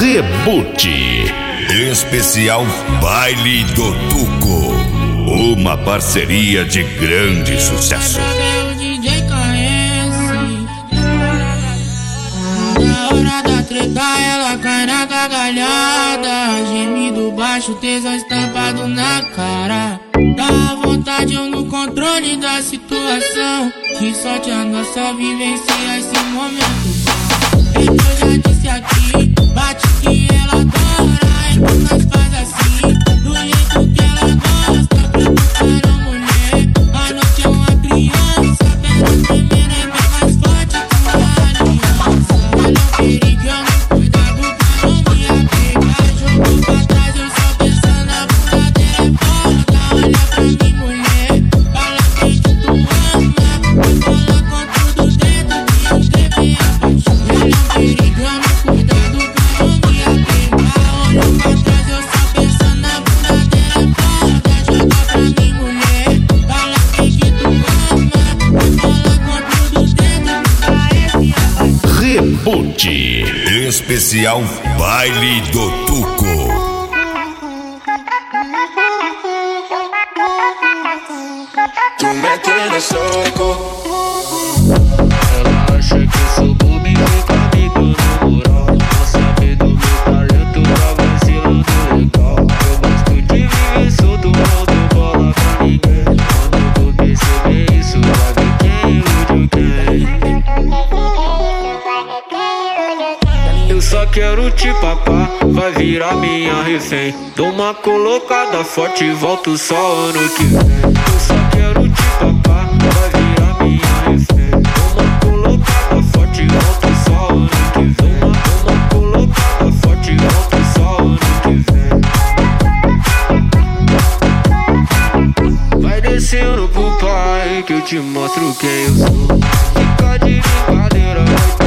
Rebute. Especial Baile do Tuco. Uma parceria de grande sucesso. o DJ KS. Na hora da treta, ela cai na gargalhada. Gemido baixo, tesão estampado na cara. Dá vontade, eu no controle da situação. Que sorte a nossa vivência, esse momento. Eu já disse aqui, bate que ela adora. Especial Baile do Tuco. Tu me tienes loco. Quero te papar, vai virar minha refém. Dou uma colocada forte e volto só ano que vem. Eu só quero te papar, vai virar minha refém. Dou uma colocada forte e volto só ano que vem. Dou uma colocada forte e volto só ano que vem. Vai descendo pro pai que eu te mostro quem eu sou. Fica de brincadeira, vai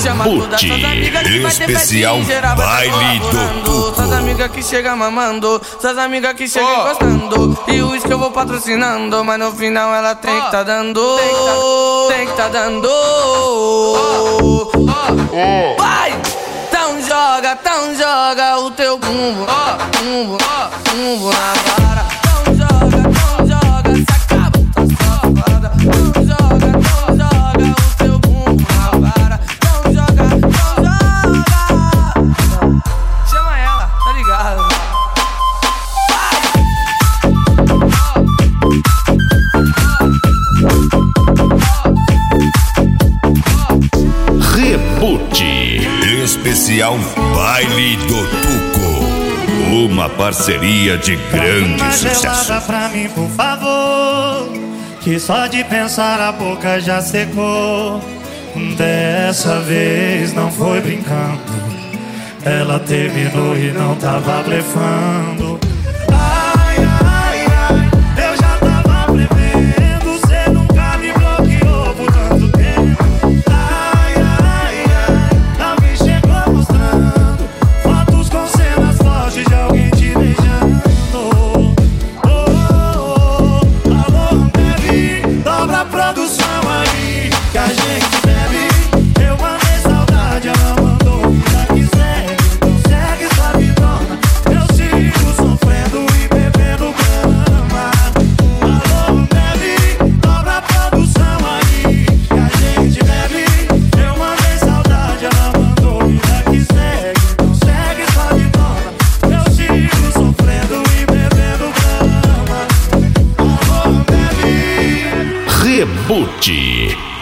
ter Especial tá Baile do. Tuco. Suas amigas que chegam mamando, suas amigas que chegam encostando. E o uísque eu vou patrocinando, mas no final ela tem que tá dando. Tem que tá dando. Vai! Então joga, então joga o teu bumbo, bumbo, bumbo na vara. Especial Baile do Tuco. Uma parceria de grande Uma sucesso. pra mim, por favor. Que só de pensar a boca já secou. Dessa vez não foi brincando. Ela terminou e não tava blefando. Rebute.